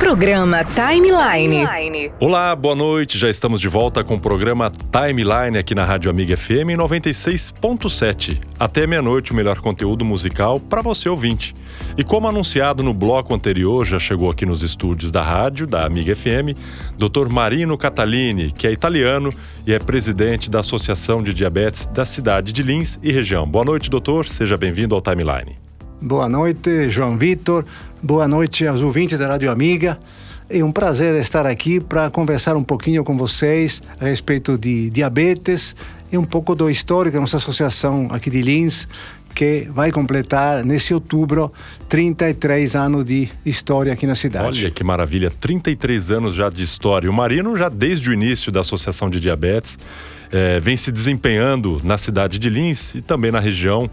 Programa Timeline. Olá, boa noite. Já estamos de volta com o programa Timeline aqui na Rádio Amiga FM 96.7. Até meia-noite o melhor conteúdo musical para você ouvinte. E como anunciado no bloco anterior, já chegou aqui nos estúdios da rádio da Amiga FM, Dr. Marino Catalini, que é italiano e é presidente da Associação de Diabetes da cidade de Lins e região. Boa noite, doutor. Seja bem-vindo ao Timeline. Boa noite, João Vitor. Boa noite aos ouvintes da Rádio Amiga. É um prazer estar aqui para conversar um pouquinho com vocês a respeito de diabetes e um pouco do histórico da nossa associação aqui de Lins, que vai completar nesse outubro 33 anos de história aqui na cidade. Olha que maravilha, 33 anos já de história. O Marino já desde o início da Associação de Diabetes é, vem se desempenhando na cidade de Lins e também na região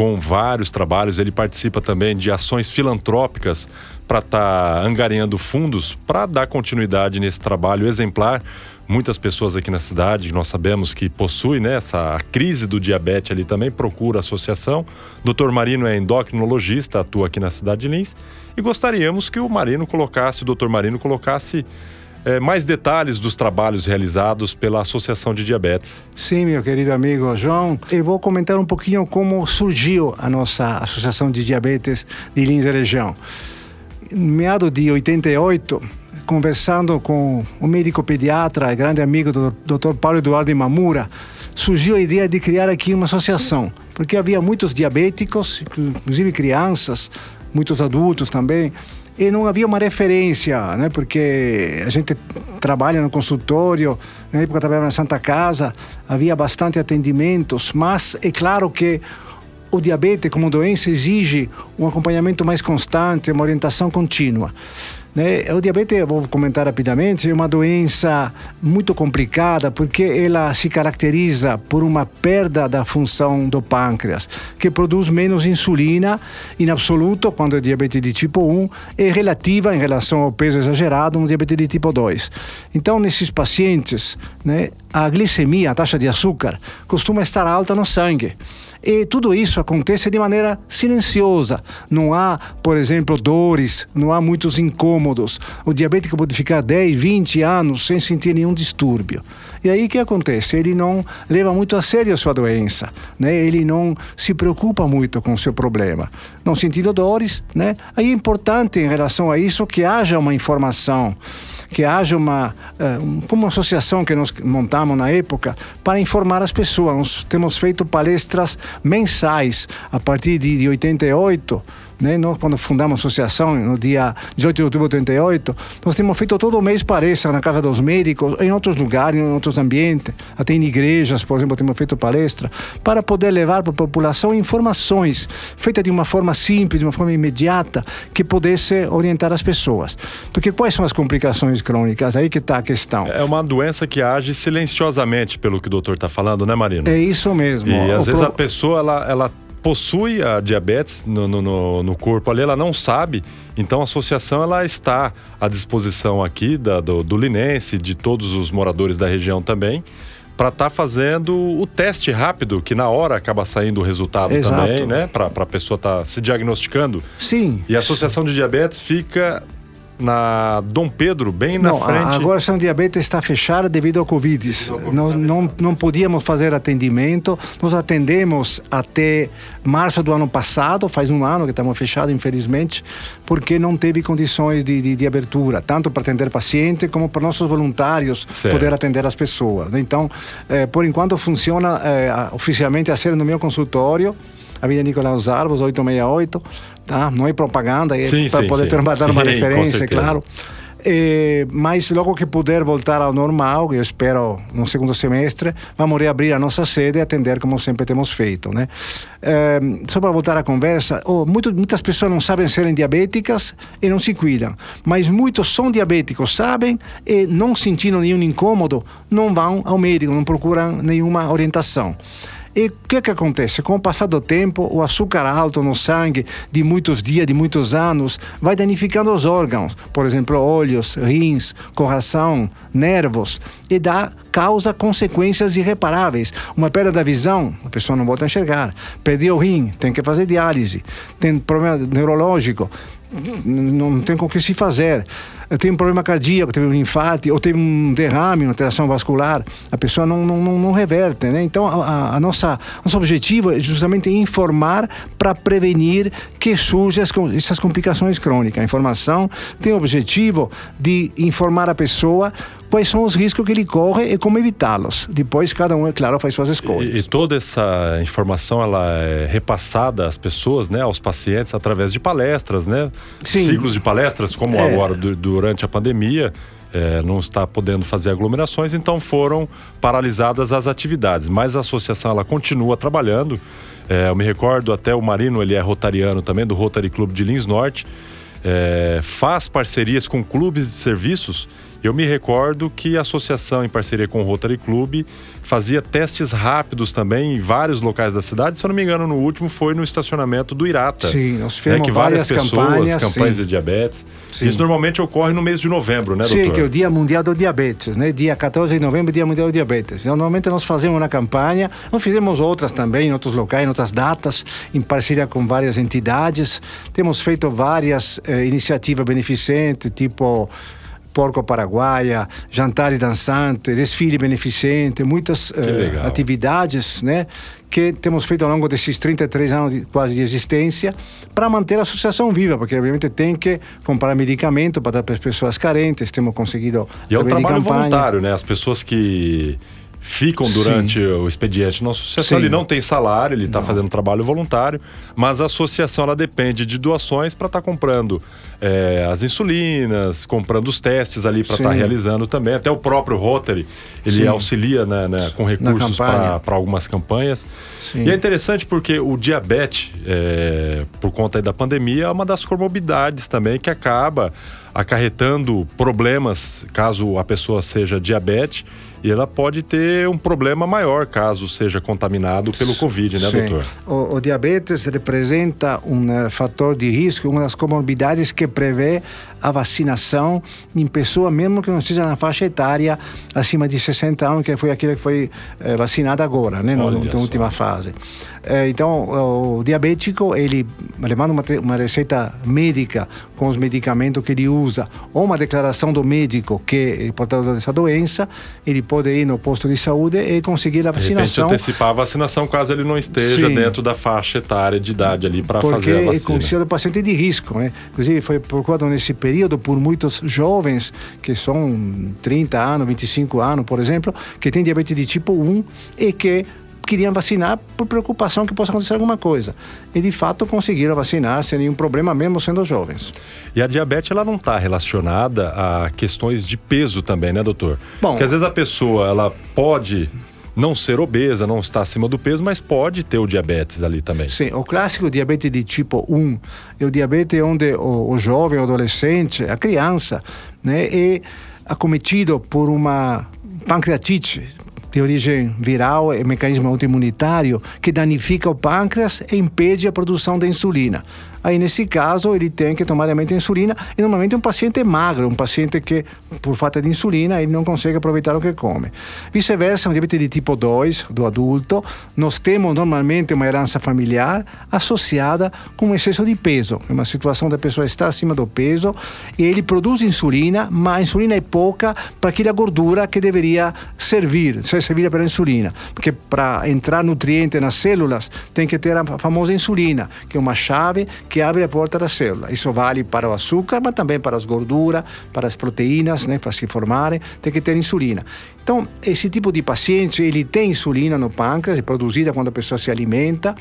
com vários trabalhos. Ele participa também de ações filantrópicas para estar tá angariando fundos para dar continuidade nesse trabalho exemplar. Muitas pessoas aqui na cidade, nós sabemos que possui né, essa crise do diabetes ali também, procura a associação. Dr. Marino é endocrinologista, atua aqui na cidade de Lins. E gostaríamos que o Marino colocasse, o Dr. Marino colocasse é, mais detalhes dos trabalhos realizados pela Associação de Diabetes. Sim, meu querido amigo João. Eu vou comentar um pouquinho como surgiu a nossa Associação de Diabetes de Lins e região. Meado de 88, conversando com o médico pediatra, grande amigo do Dr. Paulo Eduardo Mamura, surgiu a ideia de criar aqui uma associação, porque havia muitos diabéticos, inclusive crianças, muitos adultos também, e não havia uma referência, né? Porque a gente trabalha no consultório, na época trabalhava na Santa Casa, havia bastante atendimentos, mas é claro que o diabetes como doença exige um acompanhamento mais constante, uma orientação contínua. Né? O diabetes, vou comentar rapidamente, é uma doença muito complicada porque ela se caracteriza por uma perda da função do pâncreas, que produz menos insulina em absoluto quando é diabetes de tipo 1 e relativa em relação ao peso exagerado no diabetes de tipo 2. Então, nesses pacientes, né, a glicemia, a taxa de açúcar, costuma estar alta no sangue. E tudo isso acontece de maneira silenciosa. Não há, por exemplo, dores, não há muitos incômodos. O diabético pode ficar 10, 20 anos sem sentir nenhum distúrbio. E aí o que acontece? Ele não leva muito a sério a sua doença, né? Ele não se preocupa muito com o seu problema. Não sentindo dores, né? Aí é importante em relação a isso que haja uma informação que haja uma, eh, como uma associação que nós montamos na época para informar as pessoas. Nós temos feito palestras mensais a partir de, de 88 né? Nós, quando fundamos a associação, no dia 18 de outubro de 88, nós temos feito todo mês palestra na Casa dos Médicos, em outros lugares, em outros ambientes, até em igrejas, por exemplo, temos feito palestra, para poder levar para a população informações feitas de uma forma simples, de uma forma imediata, que pudesse orientar as pessoas. Porque quais são as complicações crônicas? Aí que está a questão. É uma doença que age silenciosamente, pelo que o doutor está falando, né, Marino? É isso mesmo. E às o vezes pro... a pessoa, ela, ela possui a diabetes no, no, no, corpo ali, ela não sabe. Então a associação ela está à disposição aqui da, do, do Linense, de todos os moradores da região também, para estar tá fazendo o teste rápido, que na hora acaba saindo o resultado Exato. também, né? Para a pessoa estar tá se diagnosticando. Sim. E a Associação de Diabetes fica na Dom Pedro, bem na não, frente. Agora São Diabetes está fechada devido ao Covid. Nós não, não podíamos fazer atendimento. Nós atendemos até março do ano passado, faz um ano que estamos fechados, infelizmente, porque não teve condições de, de, de abertura, tanto para atender paciente como para nossos voluntários certo. poder atender as pessoas. Então, eh, por enquanto funciona eh, oficialmente a ser no meu consultório. Avenida Nicolau Arbos, 868, tá? Não é propaganda, é para poder sim. ter uma, dar uma sim, referência, claro. É, mas logo que puder voltar ao normal, eu espero no segundo semestre, vamos reabrir a nossa sede e atender como sempre temos feito, né? É, só para voltar à conversa, oh, muito, muitas pessoas não sabem serem diabéticas e não se cuidam, mas muitos são diabéticos, sabem e não sentindo nenhum incômodo, não vão ao médico, não procuram nenhuma orientação. E o que, que acontece? Com o passar do tempo, o açúcar alto no sangue de muitos dias, de muitos anos, vai danificando os órgãos, por exemplo, olhos, rins, coração, nervos, e dá causa consequências irreparáveis. Uma perda da visão, a pessoa não volta a enxergar. Perdeu o rim, tem que fazer diálise. Tem problema neurológico, não tem com o que se fazer. Tem um problema cardíaco, teve um infarto, ou teve um derrame, uma alteração vascular, a pessoa não, não, não reverte. Né? Então, a, a nossa, nosso objetivo é justamente informar para prevenir que surjam essas complicações crônicas. A informação tem o objetivo de informar a pessoa quais são os riscos que ele corre e como evitá-los. Depois, cada um, é claro, faz suas escolhas. E, e, toda essa informação ela é repassada às pessoas, né, aos pacientes, através de palestras, né? Sim. Ciclos de palestras, como é. agora do, durante a pandemia. É, não está podendo fazer aglomerações, então foram paralisadas as atividades. Mas a associação ela continua trabalhando. É, eu me recordo até o Marino, ele é rotariano também, do Rotary Club de Lins Norte. É, faz parcerias com clubes de serviços eu me recordo que a associação, em parceria com o Rotary Club, fazia testes rápidos também em vários locais da cidade. Se eu não me engano, no último foi no estacionamento do Irata. Sim, nós né, fizemos né, que várias, várias pessoas, campanhas, campanhas de diabetes. Sim. Isso normalmente ocorre no mês de novembro, né, doutor? Sim, que é o Dia Mundial do Diabetes, né? Dia 14 de novembro, Dia Mundial do Diabetes. Então, normalmente nós fazemos uma campanha, nós fizemos outras também em outros locais, em outras datas, em parceria com várias entidades. Temos feito várias eh, iniciativas beneficentes, tipo porco paraguaia, jantares dançantes, desfile beneficente, muitas uh, atividades, né? Que temos feito ao longo desses 33 anos de, quase de existência para manter a associação viva, porque obviamente tem que comprar medicamento para dar para as pessoas carentes, temos conseguido. E é um trabalho voluntário, né? As pessoas que ficam durante Sim. o expediente na associação. Sim. Ele não tem salário, ele está fazendo trabalho voluntário, mas a associação ela depende de doações para estar tá comprando é, as insulinas, comprando os testes ali para estar tá realizando também. Até o próprio Rotary, ele Sim. auxilia né, né, com recursos para algumas campanhas. E é interessante porque o diabetes, é, por conta da pandemia, é uma das comorbidades também que acaba acarretando problemas caso a pessoa seja diabetes e ela pode ter um problema maior caso seja contaminado pelo Covid, né, Sim. doutor? O, o, diabetes representa um uh, fator de risco, uma das comorbidades que prevê a vacinação em pessoa, mesmo que não seja na faixa etária acima de 60 anos, que foi aquele que foi uh, vacinado agora, né, na última fase. Uh, então, o diabético, ele, ele manda uma, uma receita médica com os medicamentos que ele usa, ou uma declaração do médico que é portador dessa doença, ele pode ir no posto de saúde e conseguir a vacinação. De antecipar a vacinação caso ele não esteja Sim. dentro da faixa etária de idade ali para fazer a vacina. Porque é considerado paciente de risco, né? Inclusive foi procurado nesse período por muitos jovens que são 30 anos, 25 anos, por exemplo, que têm diabetes de tipo 1 e que queriam vacinar por preocupação que possa acontecer alguma coisa. E de fato conseguiram vacinar sem nenhum problema, mesmo sendo jovens. E a diabetes ela não está relacionada a questões de peso também, né, doutor? Bom, Porque às vezes a pessoa ela pode não ser obesa, não estar acima do peso, mas pode ter o diabetes ali também. Sim, o clássico diabetes de tipo 1 é o diabetes onde o, o jovem, o adolescente, a criança, né, é acometido por uma pancreatite, de origem viral, é mecanismo autoimunitário, que danifica o pâncreas e impede a produção da insulina. Aí, nesse caso, ele tem que tomar realmente insulina. E normalmente é um paciente magro, um paciente que, por falta de insulina, ele não consegue aproveitar o que come. Vice-versa, um diabetes de tipo 2, do adulto, nós temos normalmente uma herança familiar associada com um excesso de peso. É uma situação da pessoa estar acima do peso e ele produz insulina, mas a insulina é pouca para aquela gordura que deveria servir, ser servida pela insulina. Porque para entrar nutriente nas células, tem que ter a famosa insulina, que é uma chave que abre a porta da célula. Isso vale para o açúcar, mas também para as gorduras, para as proteínas, né, para se formarem, tem que ter insulina. Então, esse tipo de paciente, ele tem insulina no pâncreas, é produzida quando a pessoa se alimenta,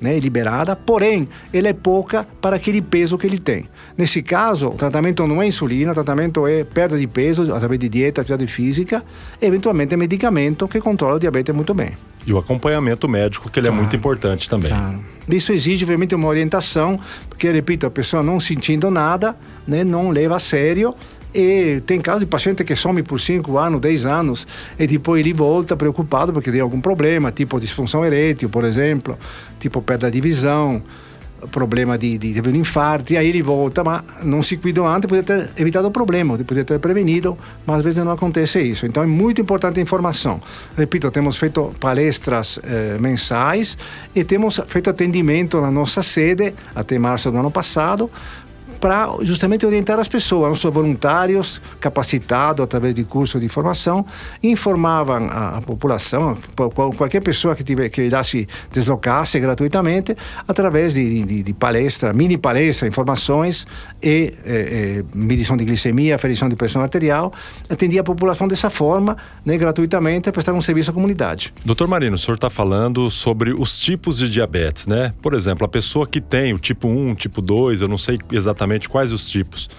né, liberada, porém, ela é pouca para aquele peso que ele tem. Nesse caso, o tratamento não é insulina, o tratamento é perda de peso através de dieta, atividade física, e eventualmente medicamento que controla o diabetes muito bem. E o acompanhamento médico, que ele claro, é muito importante também. Claro. Isso exige, obviamente, uma orientação, porque, repito, a pessoa não sentindo nada, né, não leva a sério, e tem casos de paciente que some por 5 anos, 10 anos, e depois ele volta preocupado porque tem algum problema, tipo disfunção erétil, por exemplo, tipo perda de visão, problema de, de, de um infarto, e aí ele volta, mas não se cuidou antes, podia ter evitado o problema, podia ter prevenido, mas às vezes não acontece isso. Então é muito importante a informação. Repito, temos feito palestras eh, mensais e temos feito atendimento na nossa sede até março do ano passado, para justamente orientar as pessoas, nossos voluntários capacitados através de cursos de formação, informavam a, a população, qualquer pessoa que tiver que se deslocasse gratuitamente através de, de, de palestra, mini palestra, informações e eh, eh, medição de glicemia, aferição de pressão arterial, atendia a população dessa forma, né, gratuitamente, prestar um serviço à comunidade. Doutor Marino, o senhor está falando sobre os tipos de diabetes, né? Por exemplo, a pessoa que tem o tipo 1, tipo 2, eu não sei exatamente quais os tipos.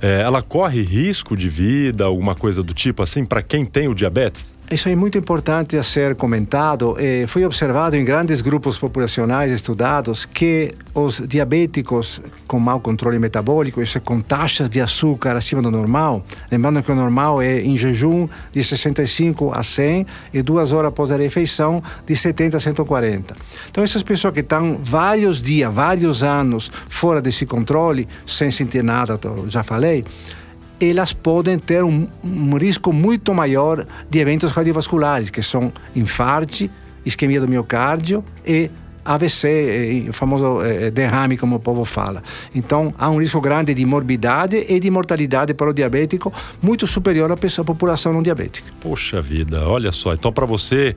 É, ela corre risco de vida, alguma coisa do tipo assim, para quem tem o diabetes? Isso é muito importante a ser comentado. Eh, foi observado em grandes grupos populacionais estudados que os diabéticos com mau controle metabólico, isso é com taxas de açúcar acima do normal, lembrando que o normal é em jejum de 65 a 100 e duas horas após a refeição de 70 a 140. Então essas pessoas que estão vários dias, vários anos fora desse controle, sem sentir nada, já falei, elas podem ter um, um risco muito maior de eventos cardiovasculares, que são infarto, isquemia do miocárdio e AVC, o famoso eh, derrame, como o povo fala. Então, há um risco grande de morbidade e de mortalidade para o diabético, muito superior à, pessoa, à população não diabética. Poxa vida, olha só. Então, para você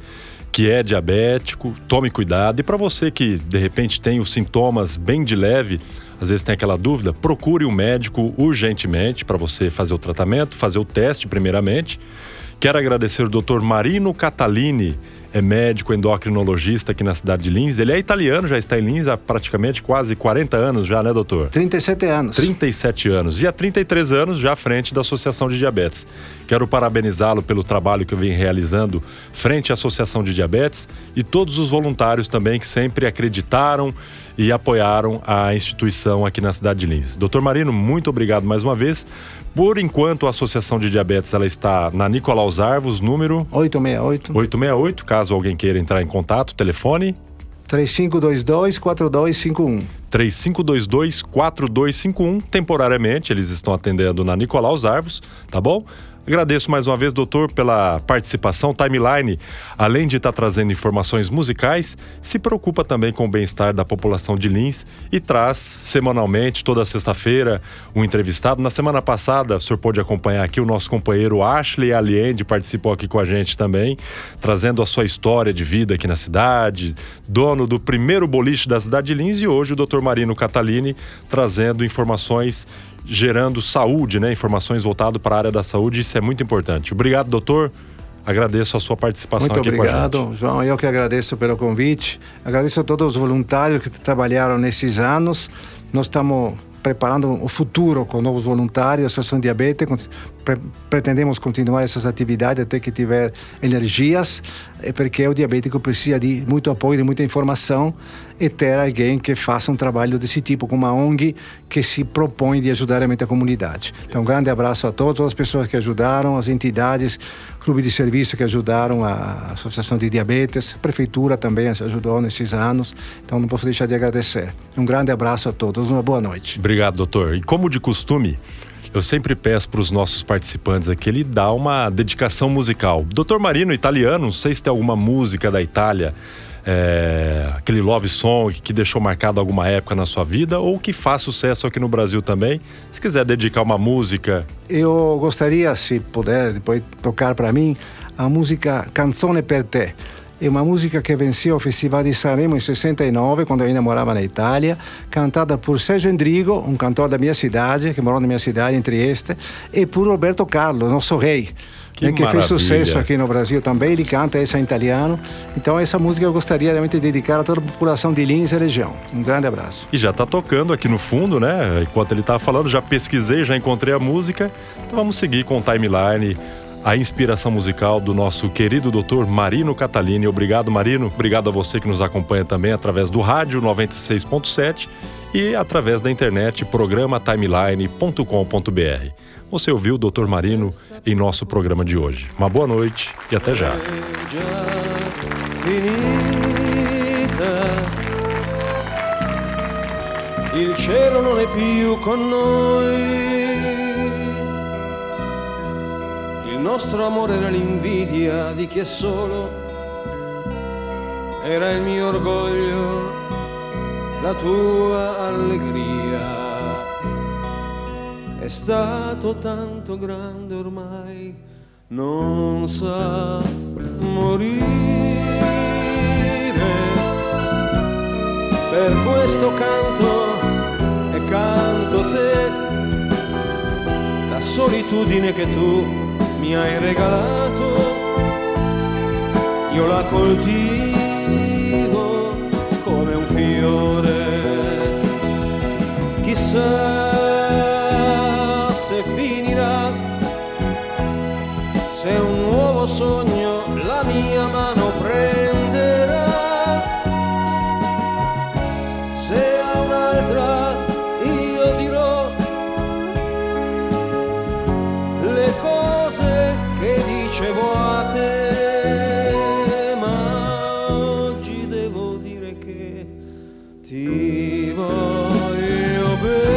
que é diabético, tome cuidado. E para você que de repente tem os sintomas bem de leve, às vezes tem aquela dúvida, procure um médico urgentemente para você fazer o tratamento, fazer o teste primeiramente. Quero agradecer o Dr. Marino Catalini, é médico endocrinologista aqui na cidade de Lins. Ele é italiano, já está em Lins há praticamente quase 40 anos já, né, doutor? 37 anos. 37 anos. E há 33 anos já à frente da Associação de Diabetes. Quero parabenizá-lo pelo trabalho que vem realizando frente à Associação de Diabetes e todos os voluntários também que sempre acreditaram e apoiaram a instituição aqui na cidade de Lins. Doutor Marino, muito obrigado mais uma vez. Por enquanto, a Associação de Diabetes ela está na Nicolaus Arvos, número 868. 868, caso alguém queira entrar em contato, telefone 3522-4251. 3522-4251. Temporariamente, eles estão atendendo na Nicolaus Arvos, tá bom? Agradeço mais uma vez, doutor, pela participação. Timeline, além de estar trazendo informações musicais, se preocupa também com o bem-estar da população de Lins e traz semanalmente, toda sexta-feira, um entrevistado. Na semana passada, o senhor pôde acompanhar aqui o nosso companheiro Ashley Aliende, participou aqui com a gente também, trazendo a sua história de vida aqui na cidade, dono do primeiro boliche da cidade de Lins, e hoje o doutor Marino Catalini trazendo informações gerando saúde, né? Informações voltadas para a área da saúde, isso é muito importante. Obrigado, doutor. Agradeço a sua participação Muito aqui obrigado, com a gente. João. Eu que agradeço pelo convite. Agradeço a todos os voluntários que trabalharam nesses anos. Nós estamos preparando o futuro com novos voluntários, Associação Diabetes. Pretendemos continuar essas atividades até que tiver energias, eh, porque o diabético precisa de muito apoio, de muita informação e ter alguém que faça um trabalho desse tipo, com uma ONG que se propõe de ajudar realmente a comunidade. Então, um grande abraço a todos, todas as pessoas que ajudaram, as entidades, clube de serviço que ajudaram, a Associação de Diabetes, a Prefeitura também ajudou nesses anos. Então, não posso deixar de agradecer. Um grande abraço a todos, uma boa noite. Obrigado, doutor. E como de costume, eu sempre peço para os nossos participantes aqui ele dá uma dedicação musical. Doutor Marino, italiano, não sei se tem alguma música da Itália é, aquele love song que deixou marcado alguma época na sua vida ou que faz sucesso aqui no Brasil também. Se quiser dedicar uma música. Eu gostaria, se puder, depois tocar para mim a música Canzone per te. É uma música que venceu o Festival de Sanremo em 69, quando eu ainda morava na Itália, cantada por Sérgio Endrigo, um cantor da minha cidade, que morou na minha cidade, em Trieste, e por Roberto Carlos, nosso rei. Que, né, que fez sucesso aqui no Brasil também, ele canta essa em italiano. Então essa música eu gostaria realmente de dedicar a toda a população de Lins e região. Um grande abraço. E já está tocando aqui no fundo, né? Enquanto ele estava falando, já pesquisei, já encontrei a música. Então vamos seguir com o timeline a inspiração musical do nosso querido doutor Marino Catalini. Obrigado, Marino. Obrigado a você que nos acompanha também através do rádio 96.7 e através da internet programa timeline.com.br. Você ouviu o Dr. Marino em nosso programa de hoje. Uma boa noite e até já. Il cielo non è più con noi. Nostro amore era l'invidia di chi è solo. Era il mio orgoglio, la tua allegria stato tanto grande ormai, non sa morire. Per questo canto e canto te, la solitudine che tu mi hai regalato, io la coltivo come un fiore. Chissà che dicevo a te, ma oggi devo dire che ti voglio bene,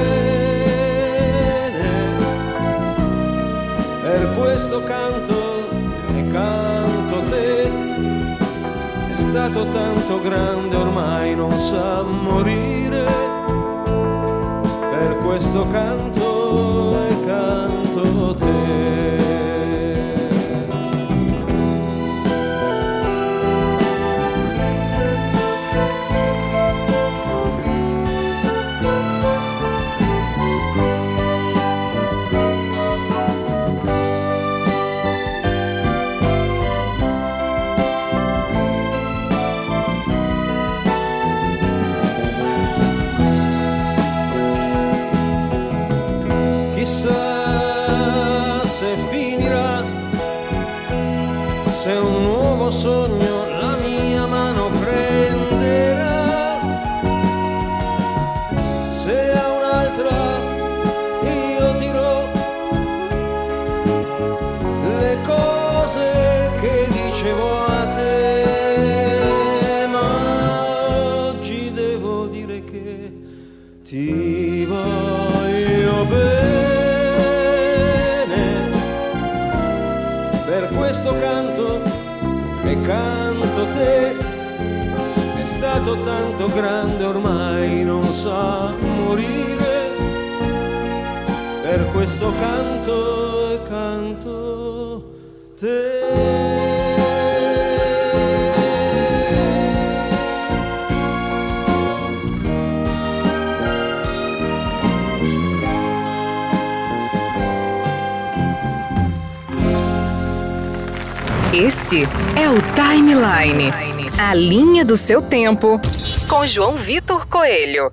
per questo canto e canto te, è stato tanto grande ormai non sa morire, per questo canto tanto grande ormai non sa morire, per questo canto e canto te. Esse é o Timeline. A linha do seu tempo. Com João Vitor Coelho.